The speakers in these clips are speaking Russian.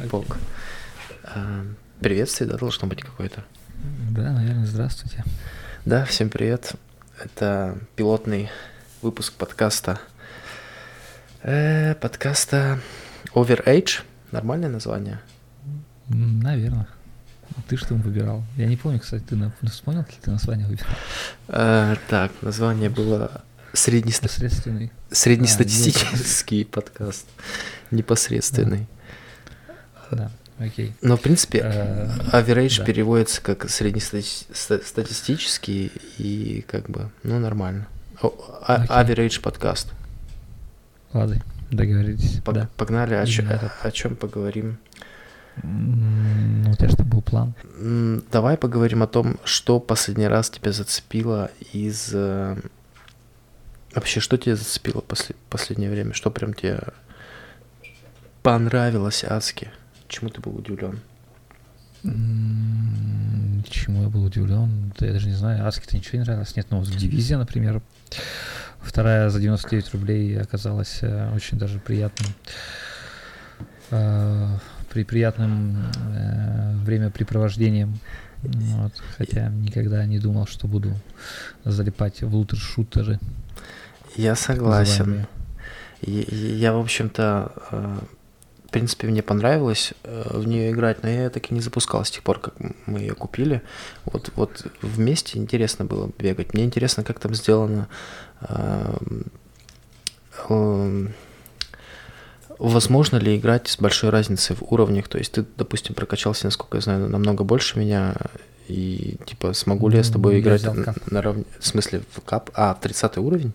Шлепок. А, Приветствие, да, должно быть какое-то. Да, наверное, здравствуйте. Да, всем привет. Это пилотный выпуск подкаста. Э, подкаста Overage. Нормальное название? Наверное. Ты что выбирал? Я не помню, кстати, ты на- вспомнил, какие ты названия выбирал? Э, так, название было среднеста- среднестатистический подкаст. Непосредственный. Да, окей. Но, в принципе, Э, average да. переводится как среднестатистический и как бы, ну, нормально. О, а-. Average подкаст. Ладно, договорились. Пог- Да. Погнали, о, этот. о чем поговорим? Ну, у тебя что, был план? Давай поговорим о том, что последний раз тебя зацепило из... э, Вообще, что тебя зацепило после... последнее время? Что прям тебе понравилось адски? Чему ты был удивлен? Чему я был удивлен? Да я даже не знаю, Аски-то ничего не нравилось. Нет, ну, дивизия, например, вторая за 99 рублей оказалась э, очень даже приятным. э, при приятным э, времяпрепровождением. Вот, хотя никогда не думал, что буду залипать в лутер-шутеры. Я согласен. и Я, в общем-то, принципе, мне понравилось э, в нее играть, но я так и не запускал с тех пор, как мы ее купили. Вот, вот вместе интересно было бегать. Мне интересно, как там сделано. эм, эм, Возможно ли играть с большой разницей в уровнях? То есть ты, допустим, прокачался, насколько я знаю, намного больше меня, и типа смогу ли я с тобой я играть взял на, кап. равне- В смысле, в кап? А, в 30 уровень?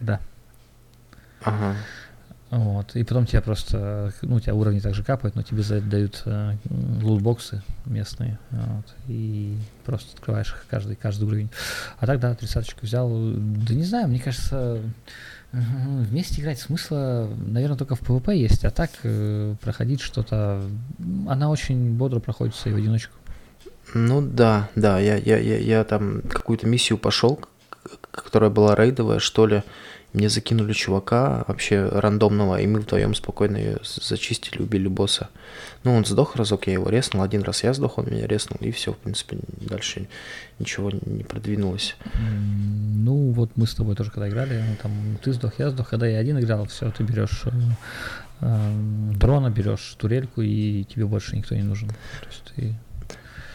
Да. Ага. Вот. И потом тебя просто, ну, у тебя уровни также капают, но тебе за это дают э, лутбоксы местные. Вот, и просто открываешь их каждый, каждый уровень. А так, да, тридцаточку взял. Да не знаю, мне кажется, вместе играть смысла, наверное, только в PvP есть. А так э, проходить что-то, она очень бодро проходится и в одиночку. Ну да, да, я, я, я, я там какую-то миссию пошел, которая была рейдовая, что ли. Мне закинули чувака вообще рандомного, и мы вдвоем спокойно ее зачистили, убили босса. Ну, он сдох разок, я его резнул, один раз я сдох, он меня резнул, и все, в принципе, дальше ничего не продвинулось. Ну, вот мы с тобой тоже когда играли, ну, там ты сдох, я сдох, когда я один играл, все, ты берешь э, эм, дрона, берешь турельку, и тебе больше никто не нужен. То есть ты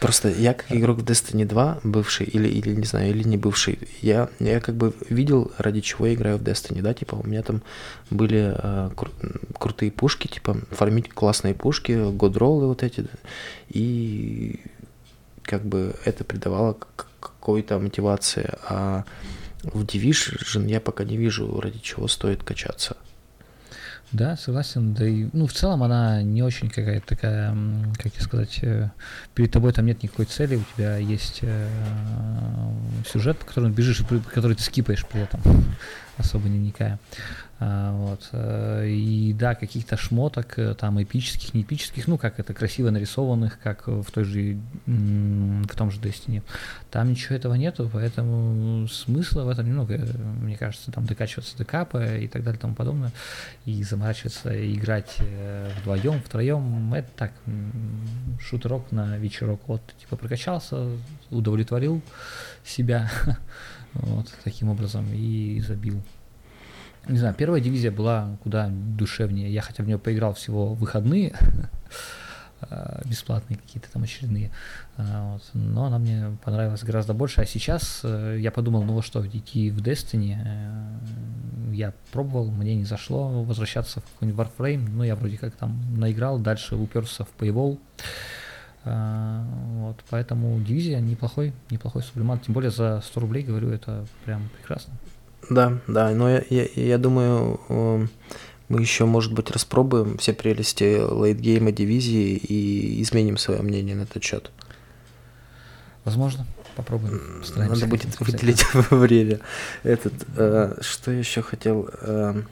Просто я как игрок в Destiny 2, бывший или, или не знаю, или не бывший, я, я как бы видел, ради чего я играю в Destiny, да, типа у меня там были э, кру- крутые пушки, типа фармить классные пушки, годроллы вот эти, и как бы это придавало какой-то мотивации, а в Division я пока не вижу, ради чего стоит качаться. Да, согласен. Да и, ну, в целом она не очень какая-то такая, как я сказать, э, перед тобой там нет никакой цели, у тебя есть э, сюжет, по которому бежишь, при- который ты скипаешь при этом, особо не вникая. А, вот. э, И да, каких-то шмоток, э, там эпических, не эпических, ну, как это, красиво нарисованных, как в той же, в том же Destiny. Там ничего этого нету, поэтому смысла в этом немного, мне кажется, там докачиваться до капа и так далее и тому подобное и заморачиваться, играть э, вдвоем, втроем, это так, шутерок на вечерок. Вот, типа, прокачался, удовлетворил себя, вот, таким образом, и забил. Не знаю, первая дивизия была куда душевнее. Я хотя в нее поиграл всего выходные, а, бесплатные какие-то там очередные. А, вот. Но она мне понравилась гораздо больше. А сейчас э, я подумал, ну вот что, идти в Destiny. э, Я пробовал, мне не зашло возвращаться в какой-нибудь Warframe. Ну, я вроде как там наиграл, дальше уперся в Paywall. Вот, поэтому дивизия неплохой, неплохой сублимат. Тем более за 100 рублей, говорю, это прям прекрасно. Да, да, но я, я, я думаю, э, мы еще, может быть, распробуем все прелести лейтгейма дивизии и изменим свое мнение на этот счет. Возможно, попробуем. Постараемся Надо будет выделить время. Этот, э, что еще хотел э,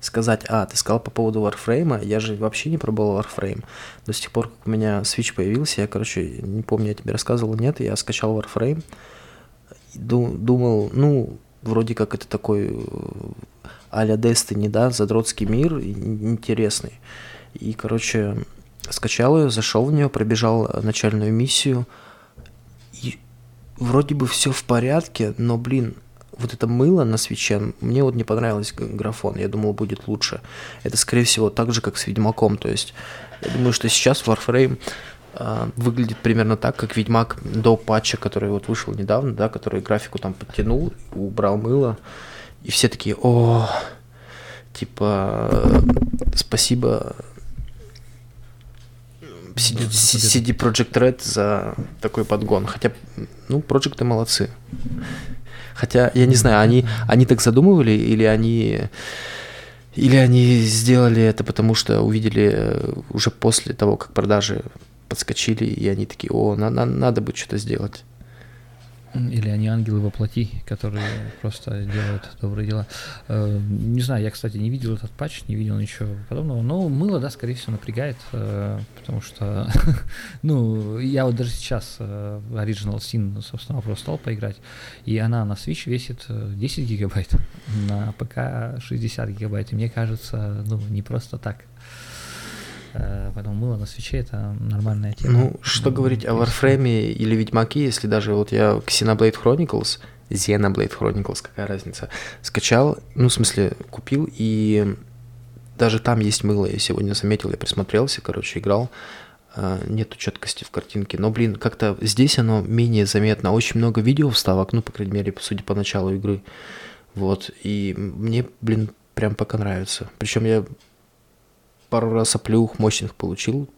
сказать? А, ты сказал по поводу Warframe. Я же вообще не пробовал Warframe. До сих пор, как у меня Switch появился, я, короче, не помню, я тебе рассказывал, нет, я скачал Warframe. Ду- думал, ну, вроде как это такой э, а-ля Destiny, да, задротский мир, интересный. И, короче, скачал ее, зашел в нее, пробежал начальную миссию, и вроде бы все в порядке, но, блин, вот это мыло на свече, мне вот не понравилось графон, я думал, будет лучше. Это, скорее всего, так же, как с Ведьмаком, то есть я думаю, что сейчас Warframe выглядит примерно так, как Ведьмак до патча, который вот вышел недавно, да, который графику там подтянул, убрал мыло, и все такие, о, типа, спасибо CD, CD Project Red за такой подгон. Хотя, ну, проекты молодцы. Хотя, я не знаю, они, они так задумывали, или они, или они сделали это потому, что увидели э, уже после того, как продажи подскочили, и они такие, о, на, на, надо бы что-то сделать. Или они ангелы во плоти, которые просто делают добрые дела. Э, не знаю, я, кстати, не видел этот патч, не видел ничего подобного. Но мыло, да, скорее всего, напрягает, э, потому что, ну, я вот даже сейчас э, Original Sin, собственно, вопрос стал поиграть, и она на Switch весит 10 гигабайт, на ПК 60 гигабайт, и мне кажется, ну, не просто так. Э, поэтому мыло на свече это нормальная тема. Ну, что говорить о Warframe или Ведьмаке, если даже вот я Xenoblade Chronicles, Xenoblade Chronicles, какая разница, скачал, ну, в смысле, купил, и даже там есть мыло, я сегодня заметил, я присмотрелся, короче, играл, э, нету четкости в картинке, но, блин, как-то здесь оно менее заметно, очень много видео вставок, ну, по крайней мере, судя по началу игры, вот, и мне, блин, прям пока нравится, причем я пару раз оплюх мощных получил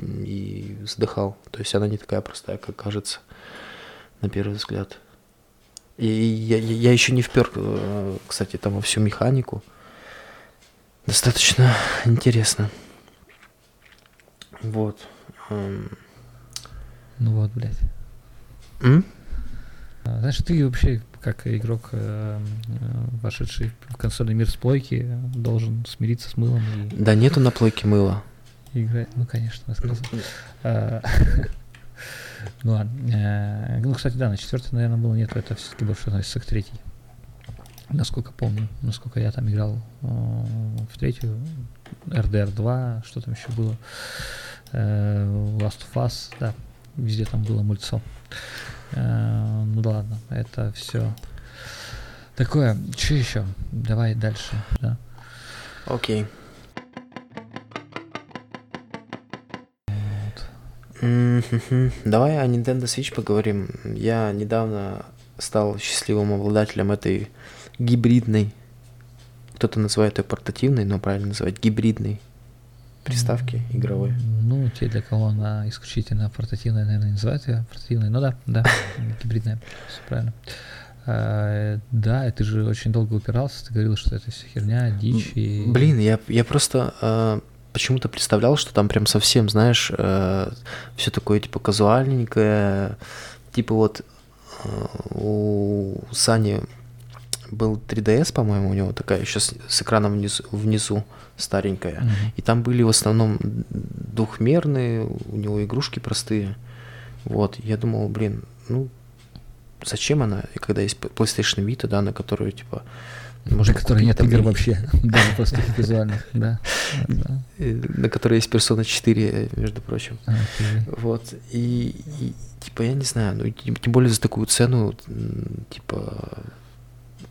и вздыхал. То есть она не такая простая, как кажется на первый взгляд. И я, я еще не впер, э, кстати, там во всю механику. Достаточно интересно. Вот. Ну вот, блядь. М? А, знаешь, ты вообще, как игрок, э, вошедший в консольный мир с плойки, должен смириться с мылом. И... Да нету на плойке мыла. Играть, ну, конечно, рассказал. А, ну ладно. Э, ну, кстати, да, на четвертой, наверное, было нет, это все-таки больше относится к третьей. Насколько помню, насколько я там играл э, в третью, RDR 2, что там еще было, Last of Us, да, везде там было мультцо. Э, ну ладно, это все такое. Что еще? Давай дальше, да. Окей. Вот. Давай о Nintendo Switch поговорим. Я недавно стал счастливым обладателем этой гибридной, кто-то называет ее портативной, но правильно называть гибридной приставки игровой. Ну, те, для кого она исключительно портативная, наверное, называют ее портативной. Ну да, да, гибридная, все правильно. А, да, ты же очень долго упирался, ты говорил, что это вся херня, дичь и... Блин, я, я просто э, почему-то представлял, что там прям совсем, знаешь, э, все такое типа казуальненькое, типа вот э, у Сани был 3DS, по-моему, у него такая еще с, с экраном внизу, внизу старенькая. Mm-hmm. И там были в основном двухмерные, у него игрушки простые. Вот, я думал, блин, ну, зачем она, и когда есть PlayStation Vita, да, на которую, типа, можно на которой нет игр вообще, да, просто визуальных, да. На которой есть Persona 4, между прочим. Вот, и, типа, я не знаю, ну, тем более за такую цену, типа,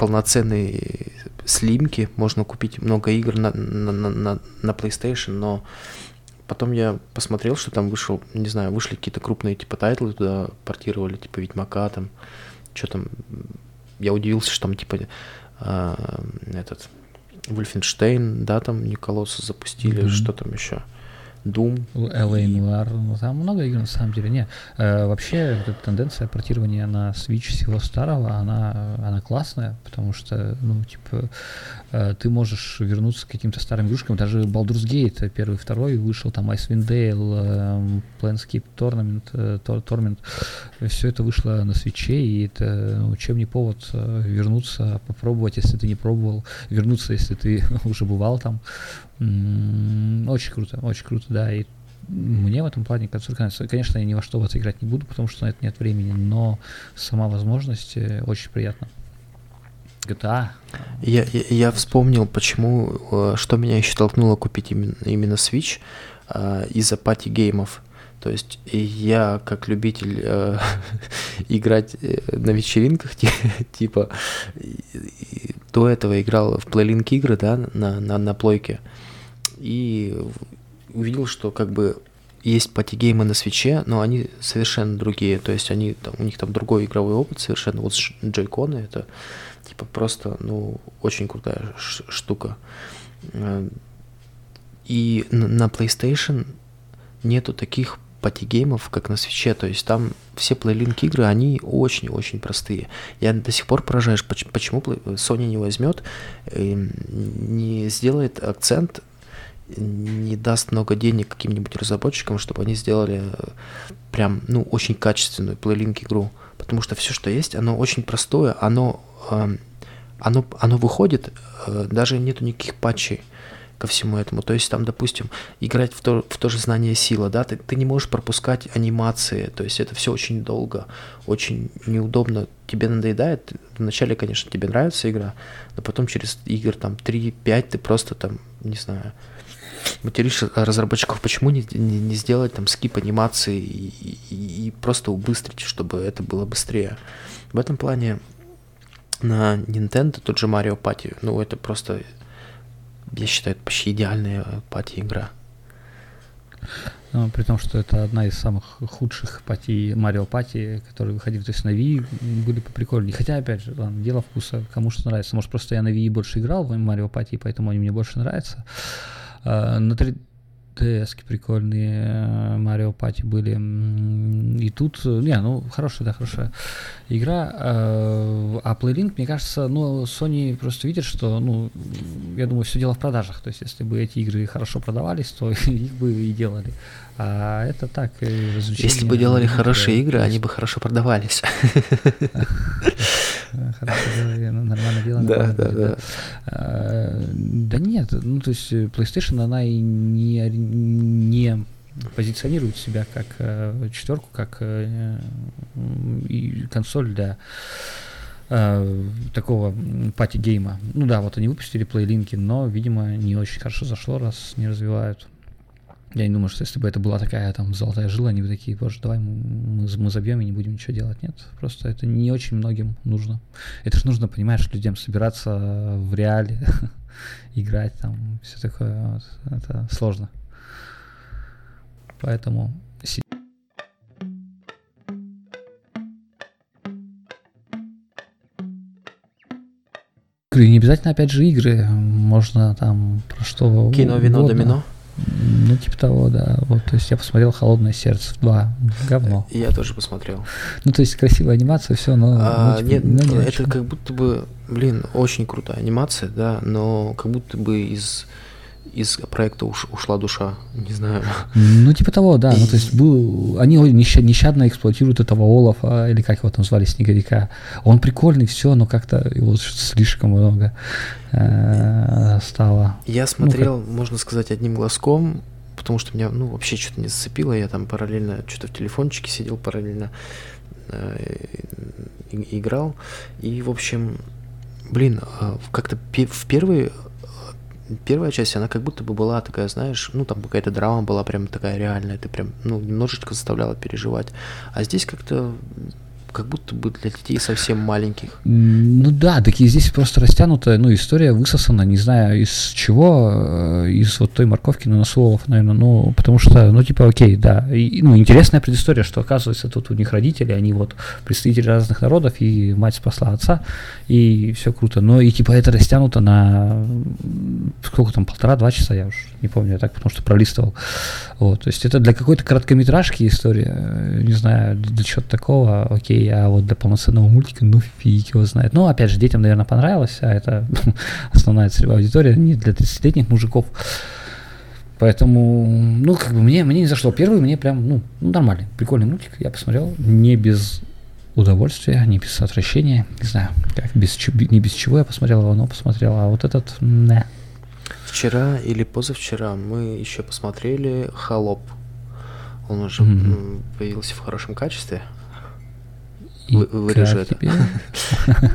полноценные слимки, можно купить много игр на, на, на, на PlayStation, но потом я посмотрел, что там вышел, не знаю, вышли какие-то крупные типа title ы туда портировали, типа Ведьмака там, что там, я удивился, что там типа э, этот Wolfenstein, да, там Николоса запустили, mm-hmm. что там еще. Doom. L.A. Noire, ну, там много игр на самом деле. Не, э, вообще эта тенденция портирования на Switch всего старого, она, она классная, потому что, ну, типа, ты можешь вернуться к каким-то старым игрушкам, даже Baldur's Gate первый, второй вышел, там Icewind Dale, э, Planescape Tournament, э, Torment, все это вышло на свече, и это, ну, чем не повод э, вернуться, попробовать, если ты не пробовал, вернуться, если ты уже бывал там, очень круто, очень круто, да. И мне в этом плане консоль, конечно, я ни во что в это играть не буду, потому что на это нет времени, но сама возможность э, очень приятна. GTA. Я, я, я вспомнил, почему, э, что меня еще толкнуло купить именно, именно Switch э, из-за party game ов. То есть я, как любитель э, играть э, на вечеринках, типа, до этого играл в Playlink игры, да, на, на, на плойке, и увидел, что как бы есть party game ы на Switch е, но они совершенно другие, то есть они, там, у них там другой игровой опыт совершенно, вот Joy-Con ы это типа просто, ну, очень крутая штука. Э, и на PlayStation нету таких party game ов, как на Switch е, то есть там все Playlink игры, они очень-очень простые. Я до сих пор поражаюсь, почему Sony не возьмет, не сделает акцент, не даст много денег каким-нибудь разработчикам, чтобы они сделали э, прям, ну, очень качественную плейлинг игру. Потому что все, что есть, оно очень простое, оно, э, оно, оно выходит, э, даже нету никаких патчей ко всему этому. То есть там, допустим, играть в то, в то же знание сила, да, ты, ты не можешь пропускать анимации, то есть это все очень долго, очень неудобно, тебе надоедает. Вначале, конечно, тебе нравится игра, но потом через игр там 3-5 ты просто там, не знаю, материшь разработчиков, почему не, не, не сделать там скип анимации и, и, и просто убыстрить, чтобы это было быстрее. В этом плане на Nintendo тот же Mario Party, ну это просто я считаю, это почти идеальная пати-игра. Ну, при том, что это одна из самых худших пати, Марио Пати, которые выходили, то есть на Wii были поприкольнее. Хотя, опять же, ладно, дело вкуса, кому что нравится. Может, просто я на Wii больше играл в Марио Пати, поэтому они мне больше нравятся. А, на 3 ds прикольные Марио Пати были. И тут, не, ну, хорошая, да, хорошая игра. А, а Playlink, мне кажется, ну, Sony просто видит, что, ну, я думаю, все дело в продажах. То есть, если бы эти игры хорошо продавались, то их бы и делали. А это так, Если бы делали хорошие игры, они бы хорошо продавались. Нормально дело. Да, да, да. А, да нет, ну то есть PlayStation, она и не, не позиционирует себя как э, четверку, как э, и консоль для э, такого party game а. Ну да, вот они выпустили Playlink и, но, видимо, не очень хорошо зашло, раз не развивают. Я не думаю, что если бы это была такая там золотая жила, они бы такие, боже, давай мы, мы забьем и не будем ничего делать. Нет, просто это не очень многим нужно. Это же нужно, понимаешь, людям собираться в реале, играть там, все такое. Вот, это сложно. Поэтому игры, не обязательно опять же игры, можно там про что Кино, вино, домино. Ну, типа того, да. Вот, то есть я посмотрел «Холодное сердце 2». Говно. Я тоже посмотрел. Ну, то есть красивая анимация, все, но... А, ну, типа, нет, ну, не это как будто бы, блин, очень крутая анимация, да, но как будто бы из из проекта уш, ушла душа, не знаю. Ну, типа того, да. И... Ну, то есть был, они нещадно эксплуатируют этого Олафа, или как его там звали, Снеговика. Он прикольный, все, но как-то его слишком много э, стало. Я смотрел, ну, как... можно сказать, одним глазком, потому что меня, ну, вообще что-то не зацепило. Я там параллельно что-то в телефончике сидел, параллельно э, играл. И, в общем, блин, а, как-то в первый первая часть, она как будто бы была такая, знаешь, ну там какая-то драма была прям такая реальная, ты прям, ну, немножечко заставляла переживать. А здесь как-то как будто бы для детей совсем маленьких. Ну да, такие здесь просто растянутая, ну, история высосана, не знаю, из чего, э, из вот той морковки на носолов, наверное, ну, потому что, ну, типа, окей, да, и, ну, интересная предыстория, что, оказывается, тут у них родители, они вот представители разных народов, и мать спасла отца, и все круто, но и, типа, это растянуто на, сколько там, полтора-два часа, я уж не помню, я так, потому что пролистывал, вот, то есть это для какой-то короткометражки история, э, не знаю, для чего-то такого, окей, а вот для полноценного мультика, ну, фиг его знает. Ну, опять же, детям, наверное, понравилось, а это основная целевая аудитория, не для 30-летних мужиков. Поэтому, ну, как бы мне, мне не зашло. Первый мне прям, ну, нормальный, прикольный мультик. Я посмотрел не без удовольствия, не без отвращения. Не знаю, как без, не без чего я посмотрел его, но посмотрел. А вот этот, не. Вчера или позавчера мы еще посмотрели «Холоп». Он уже mm-hmm. появился в хорошем качестве. И Вы- вырежу как это. тебе?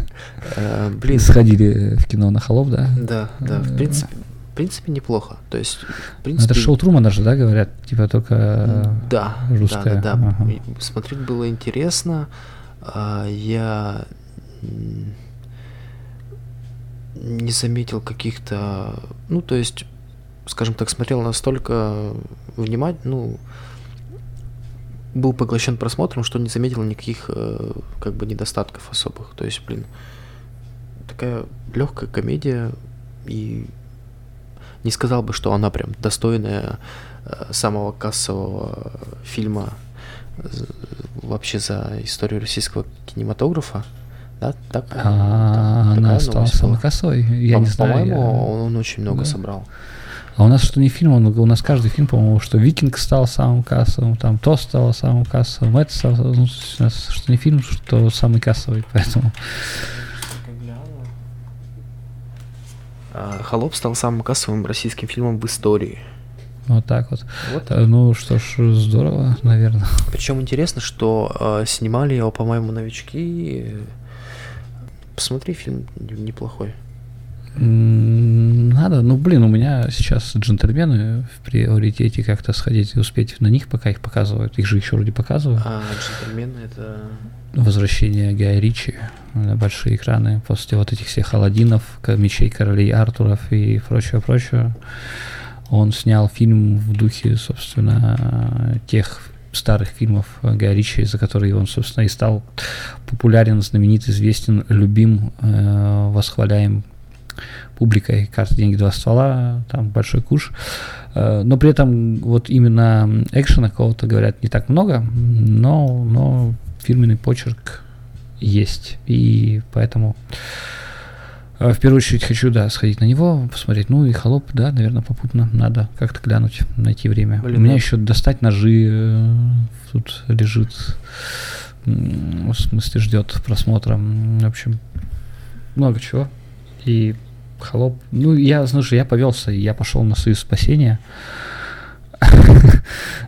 Э, Блин, Сходили в кино на холоп, да? да, да, в принципе, в принципе неплохо. То есть, в Ну, принципе... Это шоу Трумана же, да, говорят? Типа только... Да, русская, да, да, да. ага. Смотреть было интересно. Я не заметил каких-то, ну, то есть, скажем так, смотрел настолько внимательно, ну, был поглощен просмотром, что не заметил никаких, э, как бы, недостатков особых. То есть, блин, такая легкая комедия, и не сказал бы, что она прям достойная э, самого кассового фильма вообще за историю российского кинематографа. Да, так, А, она стала самой кассовой? Я не знаю. По-моему, он, очень много собрал. А у нас что не фильм, он- у нас каждый фильм, по-моему, что Викинг стал самым кассовым, там то стало самым кассовым, это стало, ну, у нас что не фильм, что самый кассовый, поэтому А, Холоп стал самым кассовым российским фильмом в истории. вот так вот. Вот. Э, Ну что ж, здорово, наверное. Причем интересно, что э, снимали его, по-моему, новички. Посмотри, фильм неплохой. Надо, ну блин, у меня сейчас джентльмены в приоритете как-то сходить и успеть на них, пока их показывают. Их же еще вроде показывают. А джентльмены это. Возвращение Гая Ричи на большие экраны после вот этих всех Аладдинов, Мечей Королей Артуров и прочего-прочего. Он снял фильм в духе, собственно, тех старых фильмов Гая Ричи, за которые он, собственно, и стал популярен, знаменит, известен, любим, э, восхваляем публикой «Карты, деньги, два ствола», там «Большой куш». Э, Но при этом вот именно экшена какого-то, говорят, не так много, но, но фирменный почерк есть. И поэтому э, в первую очередь хочу, да, сходить на него, посмотреть. Ну и холоп, да, наверное, попутно надо как-то глянуть, найти время. Блин, У меня да. еще достать ножи э, тут лежит. В смысле, ждет просмотра. В общем, много чего. И холоп. Ну, я, слушай, я повелся, я пошел на союз спасения.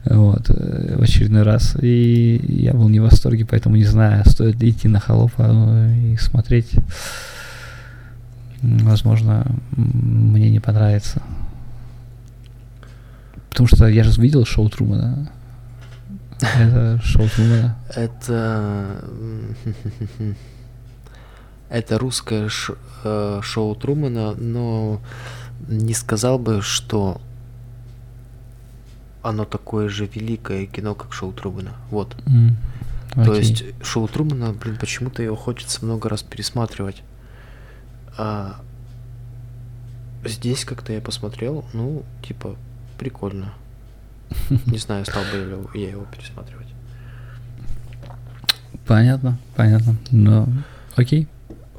Вот, э, в очередной раз. И я был не в восторге, поэтому не знаю, стоит ли идти на холопа ну, и смотреть. Возможно, мне не понравится. Потому что я же видел шоу Трумана. Это шоу Трумана. Это. Это русское ш- э, шоу Трумана, но не сказал бы, что оно такое же великое кино, как шоу Трумана. Вот. М, То окей. есть шоу Трумана, блин, почему-то его хочется много раз пересматривать. А здесь как-то я посмотрел, ну, типа, прикольно. Не знаю, стал бы я его пересматривать. Понятно, понятно. Но окей.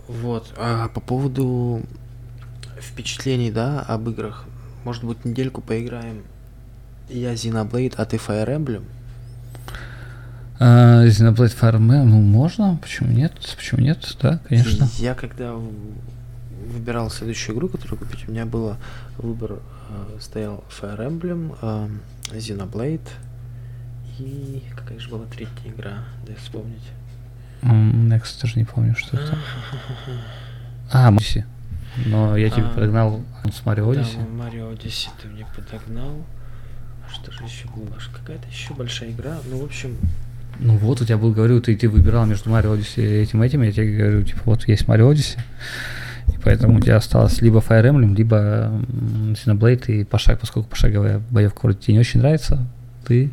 Вот. А по поводу впечатлений, да, об играх. Может быть, недельку поиграем. Я Xenoblade, а ты Fire Emblem? А, Xenoblade Fire Emblem, ну можно, почему нет? Почему нет? Да, конечно. Я когда выбирал следующую игру, которую купить, у меня было выбор, э, стоял Fire Emblem, э, Xenoblade и какая же была третья игра, дай вспомнить. Кстати, даже не помню, что это. А, Муси. Но я тебе А, подогнал с Марио Да, Одиссе. Марио Одиссе ты мне подогнал. А Что же еще было? Какая-то еще большая игра. Ну, в общем, Ну вот, у тебя был, говорю, ты, ты выбирал между Марио Одиссе и этим этим, я тебе говорю, типа, вот есть Марио Одиссе, и поэтому у тебя осталось либо Fire Emblem, либо Xenoblade, и пошаг, поскольку пошаговая боевка вроде тебе не очень нравится, ты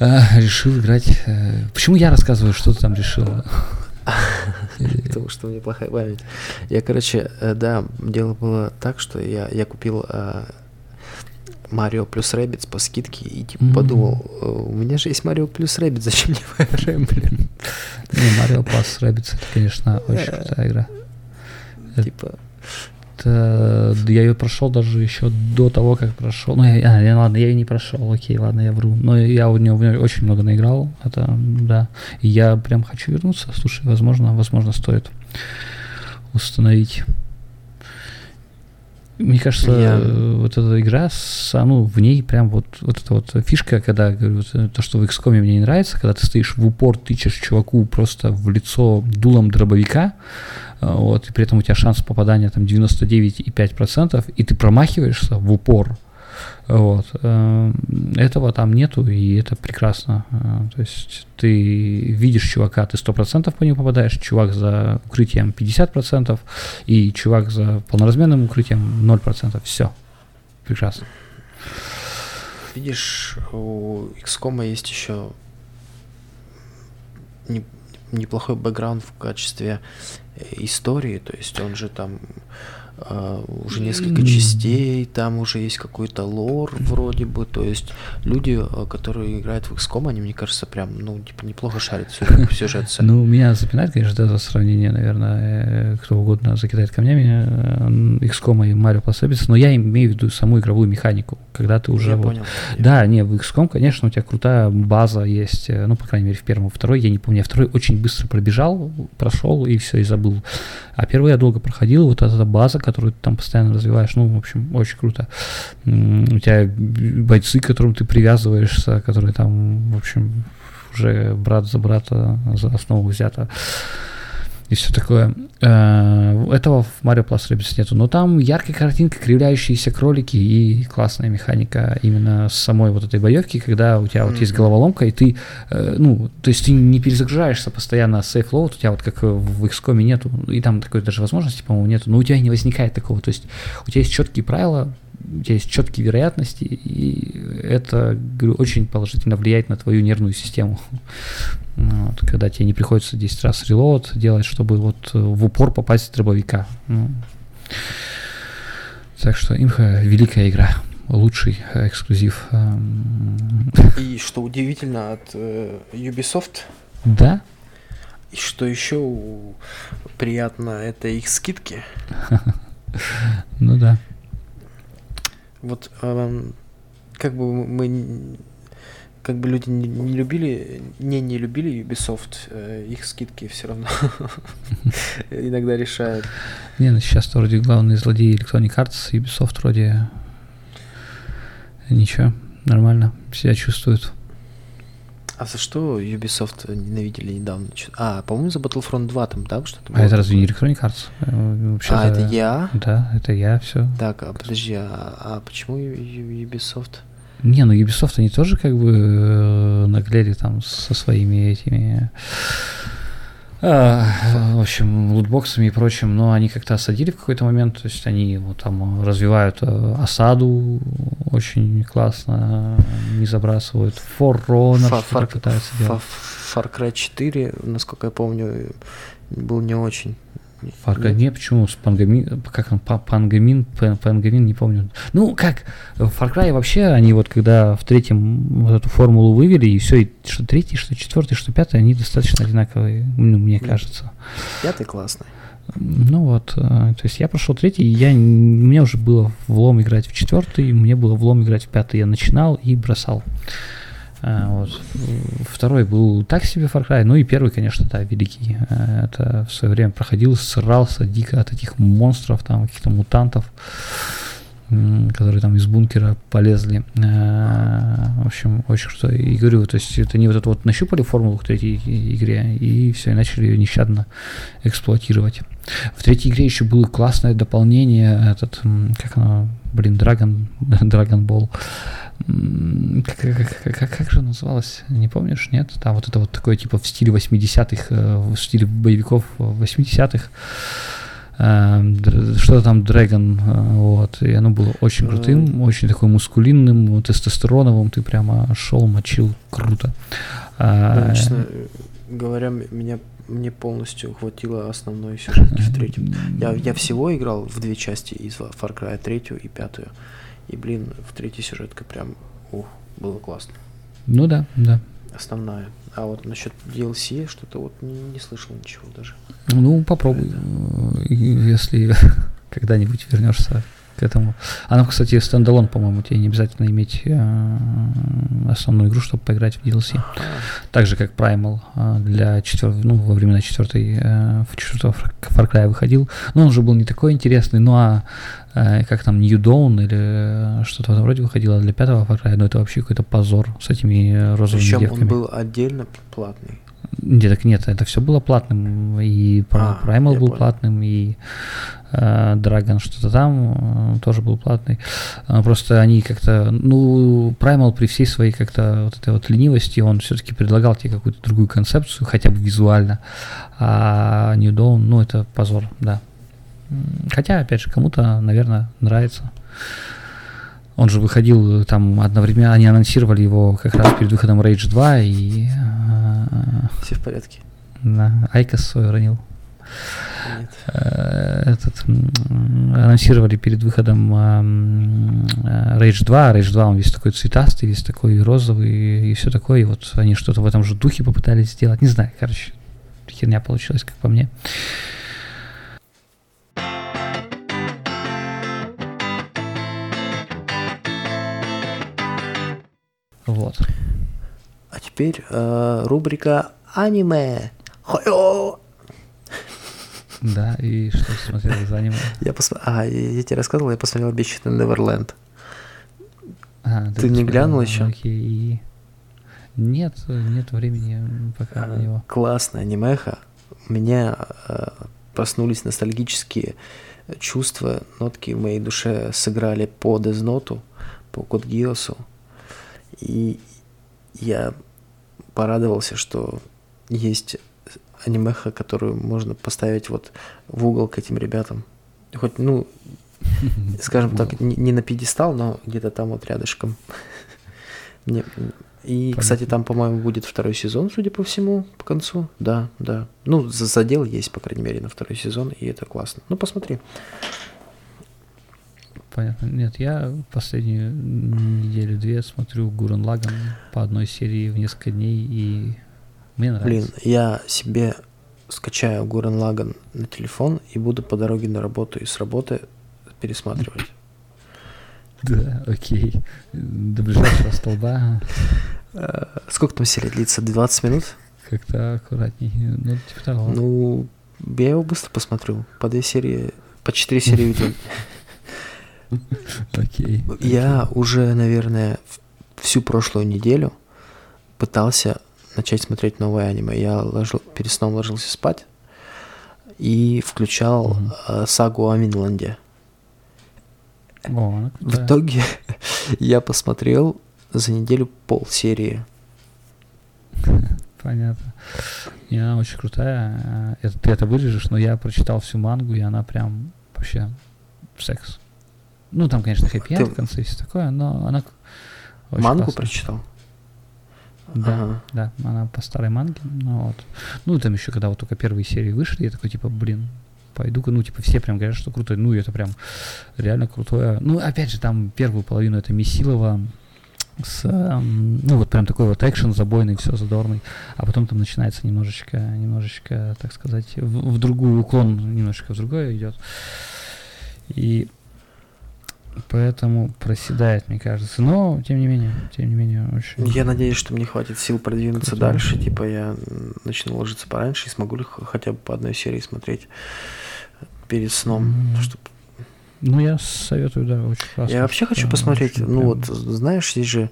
а, решил играть... э, Почему я рассказываю, что ты там решил? потому что у меня плохая память. Я, короче, э, да, дело было так, что я, я купил э, Марио плюс Rabbids по скидке и типа М. подумал, у меня же есть Марио плюс Rabbids, зачем мне Fire Emblem? Не, Марио Plus Rabbids, это, конечно, очень крутая игра. Типа, Это, я ее прошел даже еще до того, как прошел. Ну, я, а, я- ладно, я ее не прошел, окей, ладно, я вру. Но я у нее, в нее очень много наиграл, это, да. И я прям хочу вернуться, слушай, возможно, возможно, стоит установить. Мне кажется, я... вот эта игра, ну, в ней прям вот, вот эта вот фишка, когда, говорю, то, что в XCOM мне не нравится, когда ты стоишь в упор, тычешь чуваку просто в лицо дулом дробовика, вот, и при этом у тебя шанс попадания там 99,5%, и ты промахиваешься в упор, вот. Э, этого там нету, и это прекрасно. Э, то есть ты видишь чувака, ты 100% по нему попадаешь, чувак за укрытием 50%, и чувак за полноразмерным укрытием 0%. Все. Прекрасно. Видишь, у XCOM есть еще неплохой бэкграунд в качестве истории, то есть он же там уже несколько частей, там уже есть какой-то лор вроде бы, то есть люди, э, которые играют в XCOM, они, мне кажется, прям, ну, типа, неплохо шарят в сюжете. Ну, меня запинает, конечно, это сравнение, наверное, э, кто угодно закидает камнями э, XCOM и Mario Plus но я имею в виду саму игровую механику, когда ты уже... Я вот... понял. Да, не, в XCOM, конечно, у тебя крутая база есть, ну, по крайней мере, в первом, второй, я не помню, я второй очень быстро пробежал, прошел и все, и забыл. А первый я долго проходил, вот эта база, которую ты там постоянно развиваешь. Ну, в общем, очень круто. У тебя бойцы, к которым ты привязываешься, которые там, в общем, уже брат за брата за основу взято и все такое. Э, этого в Mario Plus Rabbids нету. Но там яркая картинка, кривляющиеся кролики и классная механика именно с самой вот этой боевки, когда у тебя mm-hmm. вот есть головоломка, и ты, э, ну, то есть ты не перезагружаешься постоянно safe load, у тебя вот как в XCOM нету, и там такой даже возможности, по-моему, нету, но у тебя не возникает такого. То есть у тебя есть четкие правила, у тебя есть четкие вероятности, и это, говорю, очень положительно влияет на твою нервную систему. Вот, когда тебе не приходится 10 раз релоад делать, чтобы вот в упор попасть в дробовика. Ну. Так что имха великая игра, лучший эксклюзив. Эм. И что удивительно от э, Ubisoft. Да. И что еще приятно, это их скидки. Ну да. Вот эм, как бы мы как бы люди не, не любили, не не любили Ubisoft, э, их скидки все равно иногда решают. Не, ну сейчас вроде главный злодей Electronic Arts, Ubisoft вроде ничего, нормально себя чувствуют. А за что Ubisoft ненавидели недавно? А, по-моему, за Battlefront 2 там, да, что-то А это разве не Electronic Arts? Э, вообще а, это я? Да, это я, все. Так, а подожди, а, а почему Ubisoft? Не, ну Ubisoft они тоже как бы э, наглели там со своими этими в общем, лутбоксами и прочим, но они как-то осадили в какой-то момент, то есть они вот там развивают э, осаду очень классно, не забрасывают. Forerunner Far, Far, пытаются делать. Far Cry 4, насколько я помню, был не очень. Фаргамин, почему? С Пангамин, как он, Пангамин, Пангамин, не помню. Ну, как, в Far Cry вообще, они вот когда в третьем вот эту формулу вывели, и все, и что третий, что четвертый, что пятый, они достаточно одинаковые, ну, мне кажется. Пятый классный. Ну вот, э, то есть я прошел третий, я, мне уже было влом играть в четвертый, мне было влом играть в пятый, я начинал и бросал. А, вот. Второй был так себе Far Cry, ну и первый, конечно, да, великий. А, это в свое время проходил, срался дико от этих монстров, там, каких-то мутантов, которые там из бункера полезли. А, в общем, очень круто. И говорю, то есть это не вот это вот нащупали формулу в третьей игре, и все, и начали ее нещадно эксплуатировать. В третьей игре еще было классное дополнение, этот, как оно, блин, Dragon, Dragon Ball как, как, как, как же называлось? Не помнишь, нет? Да, вот это вот такое типа в стиле 80-х, э, в стиле боевиков 80-х. Э, что-то там Dragon, э, вот, и оно было очень крутым, очень такой мускулинным, тестостероновым, ты прямо шел, мочил, круто. Да, честно говоря, меня мне полностью хватило основной сюжетки в третьем. Я, я всего играл в две части из Far Cry, третью и пятую. И, блин, в третьей сюжетке прям, ух, было классно. Ну да, да. Основная. А вот насчет DLC что-то вот не, не слышал ничего даже. Ну, попробуй. Это... Если когда-нибудь вернешься к этому. Она, кстати, стендалон, по-моему, тебе не обязательно иметь э, основную игру, чтобы поиграть в DLC. Так же, как Primal э, для четвертого, ну, во времена четвертой, э, четвертого Far Cry выходил. Но он уже был не такой интересный, ну а э, как там New Dawn или что-то в этом роде выходило для пятого Far Cry, но это вообще какой-то позор с этими розовыми Причем девками. он был отдельно платный. Нет, так нет, это все было платным. И А, Primal был понял. платным, и э, Dragon что-то там э, тоже был платный. А, Просто они как-то, ну, Primal при всей своей как-то вот этой вот ленивости, он все-таки предлагал тебе какую-то другую концепцию, хотя бы визуально. А New Dawn, ну, это позор, да. Хотя, опять же, кому-то, наверное, нравится. Он же выходил э, там одновременно, они анонсировали его как раз перед выходом Rage 2, и э, Все в порядке? да, IQOS свой уронил. Нет. Э, Этот, анонсировали перед выходом Rage 2. Rage 2 он весь такой цветастый, весь такой розовый и все такое. И вот они что-то в этом же духе попытались сделать. Не знаю, короче, херня получилась, как по мне. Вот. А теперь э, рубрика аниме. Хо-йо! Да, и что ты смотрел за аниме? Я посмотрел, а, я, тебе рассказывал, я посмотрел «Обещанный Неверленд». А, Ты не посмотрел, глянул ещё? Окей. и- Нет, нет времени пока на него. Классная анимеха. У меня э, проснулись ностальгические чувства, нотки в моей душе сыграли по Дезноту, по Код Гиосу. И я порадовался, что есть анимеха, которую можно поставить вот в угол к этим ребятам. Хоть, ну, скажем так, не, на пьедестал, но где-то там вот рядышком. И, кстати, там, по-моему, будет второй сезон, судя по всему, по концу. Да, да. Ну, за- задел есть, по крайней мере, на второй сезон, и это классно. Ну, посмотри. Понятно. Нет, я последнюю неделю-две смотрю Гурен Лаган по одной серии в несколько дней, и мне Блин, нравится. я себе скачаю Гурен Лаган на телефон и буду по дороге на работу и с работы пересматривать. Да, окей. До ближайшего столба Э, Сколько там серия длится? 20 минут? как-то аккуратней. Ну, типа того. Ну, я его быстро посмотрю. По две серии, по четыре серии в день. окей. Я уже, наверное, всю прошлую неделю пытался начать смотреть новое аниме. Я ложил, перед сном ложился спать и включал Мгм. э, сагу о Минланде. О, В крутая. итоге я посмотрел за неделю полсерии. Понятно. И она очень крутая. А, Это, ты это вырежешь, но я прочитал всю мангу, и она прям вообще секс. Ну, там, конечно, хэппи Ты- в конце все такое, но она очень Мангу классная. прочитал? Да, Ага. да, она по старой манге. Ну, вот. ну там еще когда вот только первые серии вышли, я такой, типа, блин, пойду-ка, ну, типа, все прям говорят, что круто. Ну, это прям реально крутое. Ну, опять же, там первую половину это Месилова с, ну, вот прям такой вот экшен забойный, все задорный. А потом там начинается немножечко, немножечко, так сказать, в, в другую уклон, немножечко в другое идет. И поэтому проседает, мне кажется. Но, тем не менее, тем не менее, очень... Я надеюсь, что мне хватит сил продвинуться Круто. дальше. Типа я начну ложиться пораньше и смогу хотя бы по одной серии смотреть перед сном. Мгм. чтоб- Ну, я советую, да, очень классно. Я вообще хочу посмотреть, ну прям- вот, знаешь, здесь же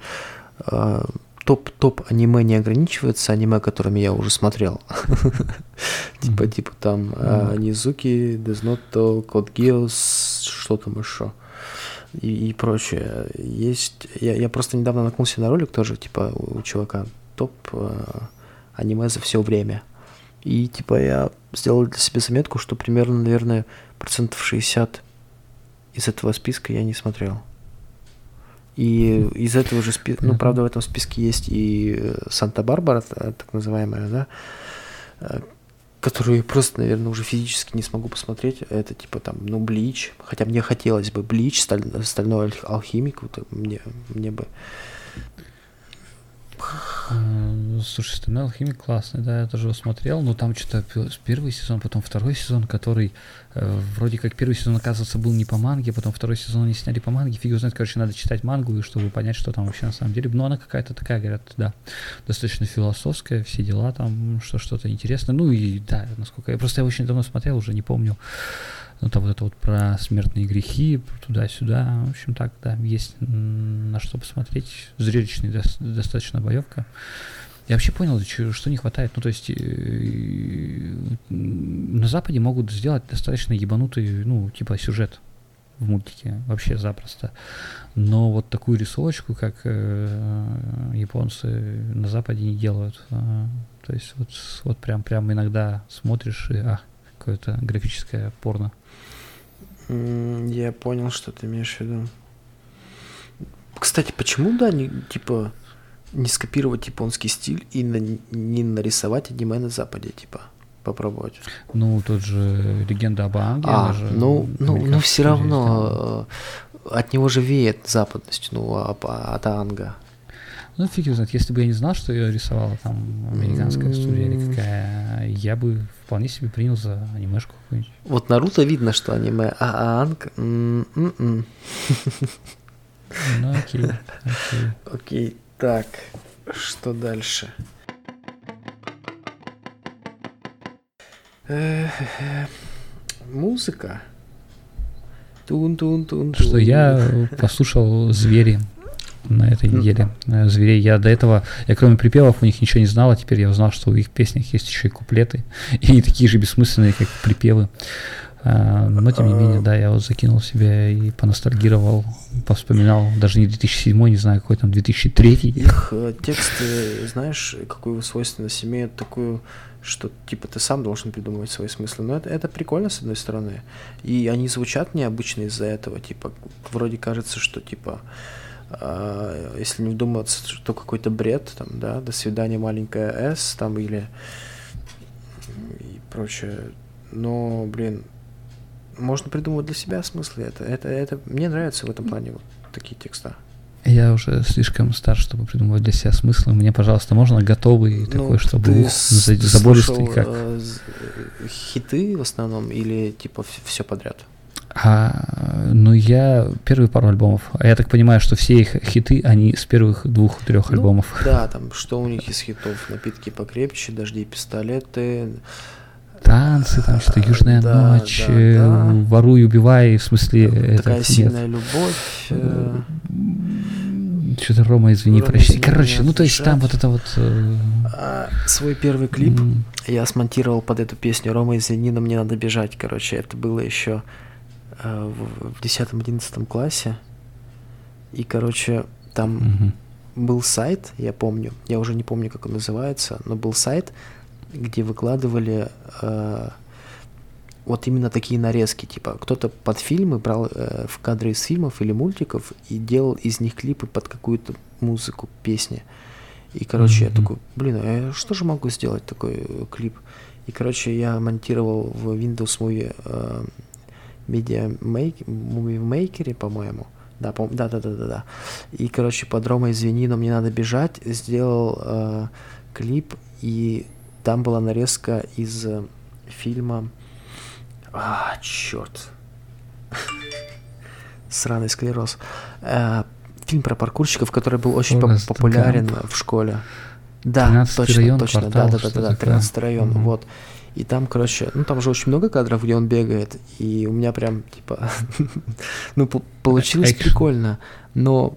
а, топ-топ аниме не ограничивается аниме, которыми я уже смотрел. Типа, типа там а, Ну. Низуки, Дезнотто, Код Геос, что там еще. И, и прочее. Есть. Я, я просто недавно наткнулся на ролик тоже, типа, у, чувака топ а, аниме за все время. И типа я сделал для себя заметку, что примерно, наверное, процентов 60 из этого списка я не смотрел. И из этого же списка, ну, правда, в этом списке есть и э, Санта-Барбара, та- так называемая, да, э, которую я просто, наверное, уже физически не смогу посмотреть. Это типа там, ну, Блич, хотя мне хотелось бы Блич, сталь- Стальной аль- алхимик, вот, мне, мне бы слушай, Стальной алхимик классный, да, я тоже его смотрел, но там что-то первый сезон, потом второй сезон, который э, вроде как первый сезон, оказывается, был не по манге, потом второй сезон они сняли по манге, фиг знает, короче, надо читать мангу, чтобы понять, что там вообще на самом деле. Но она какая-то такая, говорят, да, достаточно философская, все дела там, что что-то интересное. Ну и да, насколько я просто я очень давно смотрел, уже не помню. Ну, там вот это вот про смертные грехи, туда-сюда. В общем, так, да, есть на что посмотреть. Зрелищный достаточно боевка. Я вообще понял, что не хватает. Ну, то есть э, на Западе могут сделать достаточно ебанутый, ну, типа сюжет в мультике, вообще запросто. Но вот такую рисовочку, как э, японцы на Западе не делают. А, то есть вот, вот прям, прям иногда смотришь и, а, какое-то графическое порно. Я понял, что ты имеешь в виду. Кстати, почему, да, не, типа, не скопировать японский стиль и на, не нарисовать аниме на Западе, типа, попробовать? Ну, тот же «Легенда об Аанге», а, же ну, ну, ну все равно там. Э, от него же веет западностью, ну, от, от Аанга. Ну, фиг знает, если бы я не знал, что ее рисовала там американская студия или какая, я бы вполне себе принял за анимешку какую-нибудь. Вот Наруто видно, что аниме, а Анг... Ну, окей, окей. Так, что дальше? Музыка. Тун -тун -тун Что я послушал «Звери» на этой неделе э, зверей. Я до этого, я кроме припевов у них ничего не знал, а теперь я узнал, что в их песнях есть еще и куплеты, и не такие же бессмысленные, как припевы. А, но тем не менее, да, я вот закинул себе и поностальгировал, повспоминал, даже не 2007, не знаю, какой там 2003. Их э, тексты, знаешь, какую свойственность имеют такую, что типа ты сам должен придумывать свои смыслы. Но это, это прикольно, с одной стороны. И они звучат необычно из-за этого. Типа, вроде кажется, что типа а, если не вдуматься, что какой-то бред, там, да, до свидания, маленькая С, там, или и прочее. Но, блин, можно придумать для себя смыслы. Это, это, это мне нравится в этом плане вот такие текста. Я уже слишком стар, чтобы придумывать для себя смыслы. Мне, пожалуйста, можно готовый ну, такой, чтобы ты забористый как. Э, хиты в основном или типа все подряд? А, ну, я первые пару альбомов. А я так понимаю, что все их хиты, они с первых двух-трех ну, альбомов. Да, там что у них из хитов? Напитки покрепче, дожди и пистолеты. Танцы, там что-то Южная да, ночь, да, э, да. воруй, убивай, в смысле... Такая это, сильная нет. любовь. Э... Что-то Рома, извини, Рома, прощай. Короче, ну то есть там вот это вот... Э... А, свой первый клип mm. я смонтировал под эту песню «Рома, извини, но мне надо бежать». Короче, это было еще Э, в 10-11 классе. И, короче, там угу. был сайт, я помню, я уже не помню, как он называется, но был сайт, где выкладывали э, вот именно такие нарезки, типа кто-то под фильмы брал э, в кадры из фильмов или мультиков и делал из них клипы под какую-то музыку, песни. И, короче, mm-hmm. я такой, блин, а я что же могу сделать такой э, клип? И, короче, я монтировал в Windows Movie э, Movie Maker, по-моему. Да, по да, да, да, да, да. И, короче, под Рома, извини, но мне надо бежать. Сделал э, клип, и там была нарезка из э, фильма... А, черт. Сраный склероз. Э, фильм про паркурщиков, который был очень поп популярен в школе. Да, точно, район, точно, квартал, да, да, да, да, 13 район, угу. вот. И там, короче, ну там же очень много кадров, где он бегает, и у меня прям, типа, ну, получилось прикольно, но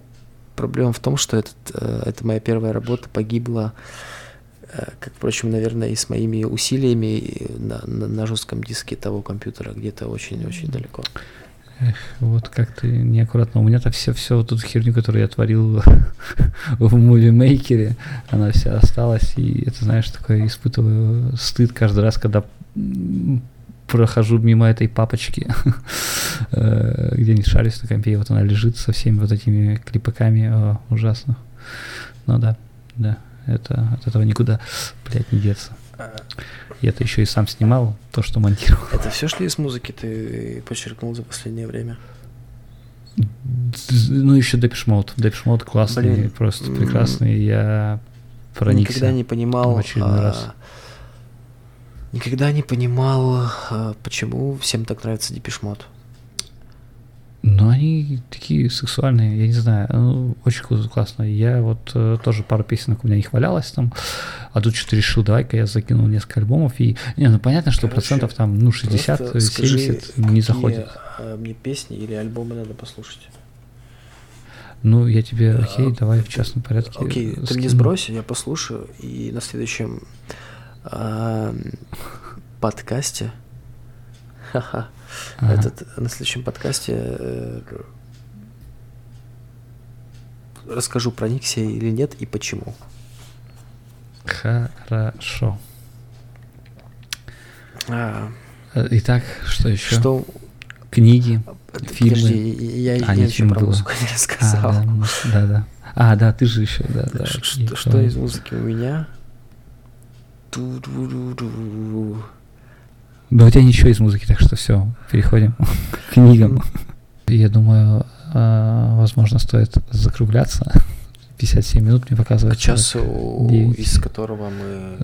проблема в том, что этот, э, это моя первая работа погибла, э, как, впрочем, наверное, и с моими усилиями на, на, на жестком диске того компьютера где-то очень-очень далеко. Эх, вот как ты неаккуратно. У меня так все, все вот эту херню, которую я творил в мувимейкере, она вся осталась. И это, знаешь, такое испытываю стыд каждый раз, когда прохожу мимо этой папочки, э, где не шарюсь на компе, вот она лежит со всеми вот этими клипаками, О, ужасно. Ну да, да, это от этого никуда, блядь, не деться. Я это еще и сам снимал, то, что монтировал. Это все, что из музыки ты подчеркнул за последнее время? Ну, еще Depeche Mode. Depeche Mode классный, Блин. просто прекрасный. Я проникся. Никогда не понимал... в очередной а, раз. Никогда не понимал, а, почему всем так нравится Депешмот. Ну, они такие сексуальные, я не знаю, ну, очень классно. Я вот э, тоже пару песенок у меня их валялось там, а тут что-то решил, давай-ка я закинул несколько альбомов, и, не, ну, понятно, что Короче, процентов там, ну, 60, Просто скажи, 70 не заходит. а, мне песни или альбомы надо послушать. Ну, я тебе, окей, А, давай в частном порядке. Окей, ты скину. мне сбрось, я послушаю, и на следующем а, подкасте, ха-ха, Ага. этот, на следующем подкасте э, расскажу, проникся или нет и почему. Хорошо. А, Э, Итак, что еще? что... Книги, фильмы. Подожди, я, А, я нет, еще про было. музыку не А, рассказал. да, ну, да, да. А, да, ты же еще, да, да. Ш- что, что из музыки у меня? Ту-ду-ду-ду. Да у тебя ничего из музыки, так что все, переходим к книгам. Я думаю, а, возможно, стоит закругляться. 57 минут мне показывает. девять. из которого мы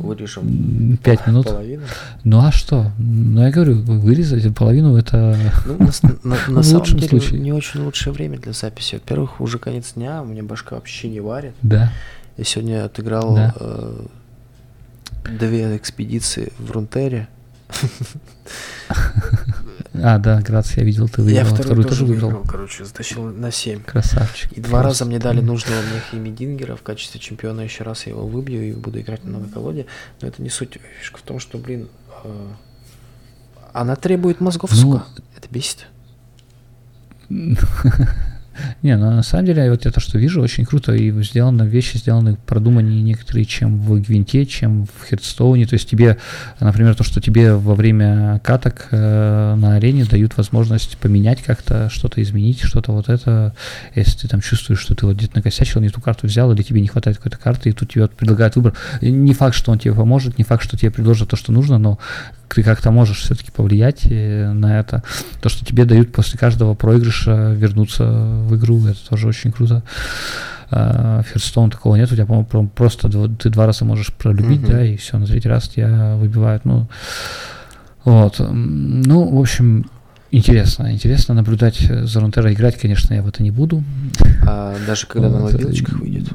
вырежем 5 минут. половину. Ну а что? Ну я говорю, вырезать половину это... Ну, на, на- на В лучшем деле, случае. не очень лучшее время для записи. Во-первых, уже конец дня, у меня башка вообще не варит. Да. Я сегодня отыграл Да. э, две экспедиции в Рунтере. А, да, Грац, я видел, ты выиграл. Я второй Вторую тоже выиграл. выиграл, короче, затащил на 7. Красавчик. И два раза мне дали нужного мне Хими Дингера в качестве чемпиона. Еще раз я его выбью и буду играть на новой колоде. Но это не суть. Фишка в том, что, блин, э, она требует мозгов, Ну, сука. Это бесит. Не, ну на самом деле, вот я то, что вижу, очень круто, и сделано, вещи сделаны продуманнее некоторые, чем в Гвинте, чем в Хедстоуне, то есть тебе, например, то, что тебе во время каток э, на арене дают возможность поменять как-то, что-то изменить, что-то вот это, если ты там чувствуешь, что ты вот где-то накосячил, не ту карту взял, или тебе не хватает какой-то карты, и тут тебе вот предлагают выбор. Не факт, что он тебе поможет, не факт, что тебе предложат то, что нужно, но ты как-то можешь все-таки повлиять э, на это. То, что тебе дают после каждого проигрыша вернуться в игру, это тоже очень круто. Ферстон такого нет, у тебя, по-моему, про- просто ты два раза можешь пролюбить, Мгм. да, и все, на третий раз тебя выбивают. Ну, вот. Ну, в общем, интересно. Интересно наблюдать за Рунтера. Играть, конечно, я в это не буду. А даже когда на Вот, мобилочках и- выйдет.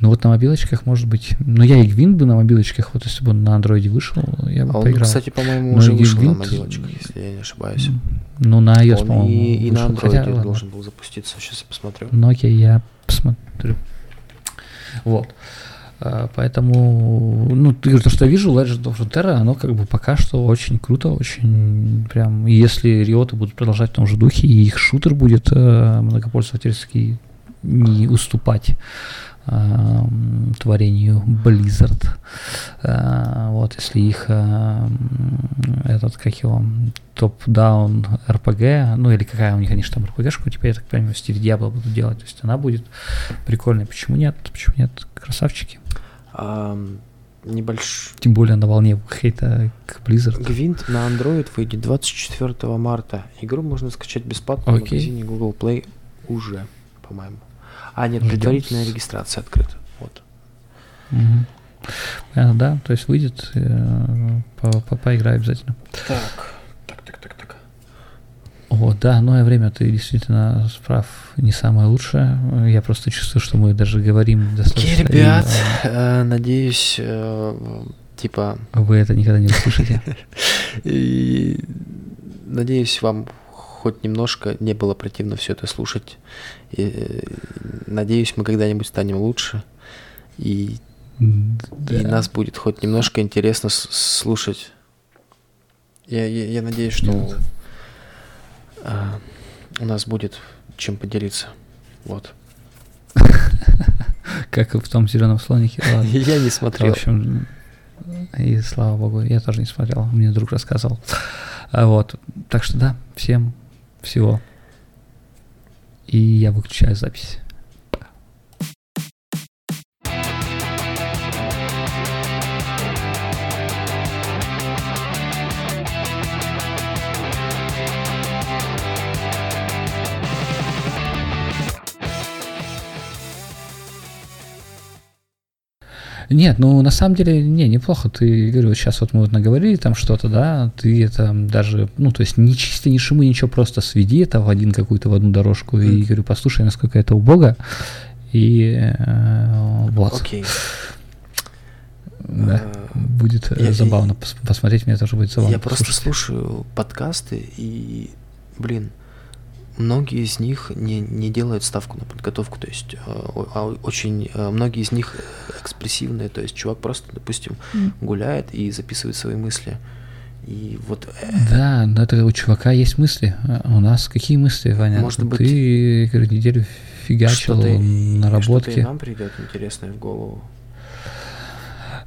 Ну вот на мобилочках, может быть. Но я и Гвинт бы на мобилочках, вот если бы он на андроиде вышел, я бы А он, поиграл. кстати, по-моему, уже вышел на Гвинт- мобилочках, если я не ошибаюсь. Ну, на iOS, Он по-моему, и, и на андроиде Хотя, должен был запуститься. Сейчас я посмотрю. Ну окей, я посмотрю. Вот. А, Поэтому, ну, то, что я вижу, Legend of Runeterra, оно как бы пока что очень круто, очень прям, если Риоты будут продолжать в том же духе, и их шутер будет э, многопользовательский не уступать эм, творению Blizzard. Э, вот, если их э, этот, как его, топ-даун RPG, ну или какая у них, они же там RPG-шку теперь, я так понимаю, в стиле Diablo будут делать, то есть она будет прикольной. Почему нет? Почему нет? Красавчики. А, небольш... Тем более на волне хейта к Blizzard. Гвинт на Android выйдет 24 марта. Игру можно скачать бесплатно в Окей. магазине Google Play уже, по-моему. А, нет, Ждём. предварительная регистрация открыта. Вот. Мгм. Понятно, да, то есть выйдет, э, по- по- поиграю обязательно. Так, так, так, так, так. О, да, новое время ты действительно справ не самое лучшее. Я просто чувствую, что мы даже говорим достаточно. Окей, и, ребят, э, э, надеюсь, э, типа, Вы это никогда не услышите. и надеюсь, вам хоть немножко не было противно все это слушать. И, э, надеюсь, мы когда-нибудь станем лучше. И, и Да. нас будет хоть немножко интересно слушать. Я, я, я надеюсь, что Нет. а, у нас будет чем поделиться. Вот. Как и в том зеленом слонике. Я не В смотрел. общем, и слава богу, я тоже не смотрел, мне друг рассказывал. А Вот, так что да, всем всего. И я выключаю запись. Нет, ну на самом деле, не, неплохо. Ты, говорю, вот сейчас вот мы вот наговорили там что-то, да, ты это даже, ну, то есть не чисто, ни шумы, ничего, просто сведи это в один какую-то, в одну дорожку mm. и, говорю, послушай, насколько это убого, и э, вот. Окей. Okay. Да, а, будет я, забавно я, посмотреть, мне тоже будет забавно. Я просто слушаю подкасты и, блин, многие из них не, не делают ставку на подготовку, то есть э, очень э, многие из них экспрессивные, то есть чувак просто, допустим, mm. гуляет и записывает свои мысли. И вот... Э, да, но это у чувака есть мысли. А у нас какие мысли, Ваня? Может быть... Ты говорю, неделю фигачил наработки. Что-то и нам придет интересное в голову.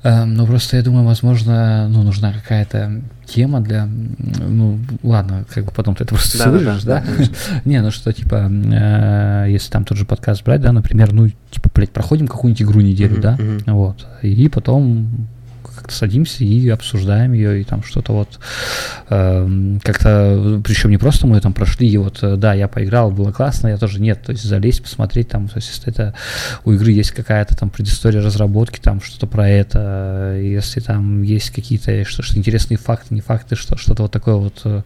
Эм, ну, просто я думаю, возможно, ну, нужна какая-то тема для, ну, ладно, как бы потом ты это просто да, вырежешь, да? да? Не, ну что, типа, э, если там тот же подкаст брать, да, например, ну, типа, блядь, проходим какую-нибудь игру неделю, mm-hmm, да, mm-hmm. вот, и потом как-то садимся и обсуждаем ее, и там что-то вот э, как-то, причем не просто мы там прошли, и вот, э, да, я поиграл, было классно, я тоже нет, то есть залезть, посмотреть там, то есть если это у игры есть какая-то там предыстория разработки, там что-то про это, если там есть какие-то что, что интересные факты, не факты, что, что-то вот такое вот э,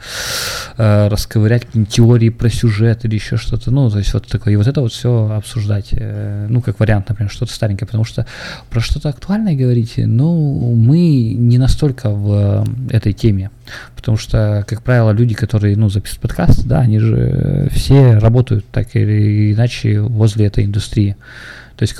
э расковырять, теории про сюжет или еще что-то, ну, то есть вот такое, и вот это вот все обсуждать, э, ну, как вариант, например, что-то старенькое, потому что про что-то актуальное говорите, ну, мы не настолько в э, этой теме, потому что, как правило, люди, которые, ну, записывают подкаст, да, они же э, все работают так или иначе возле этой индустрии. То есть...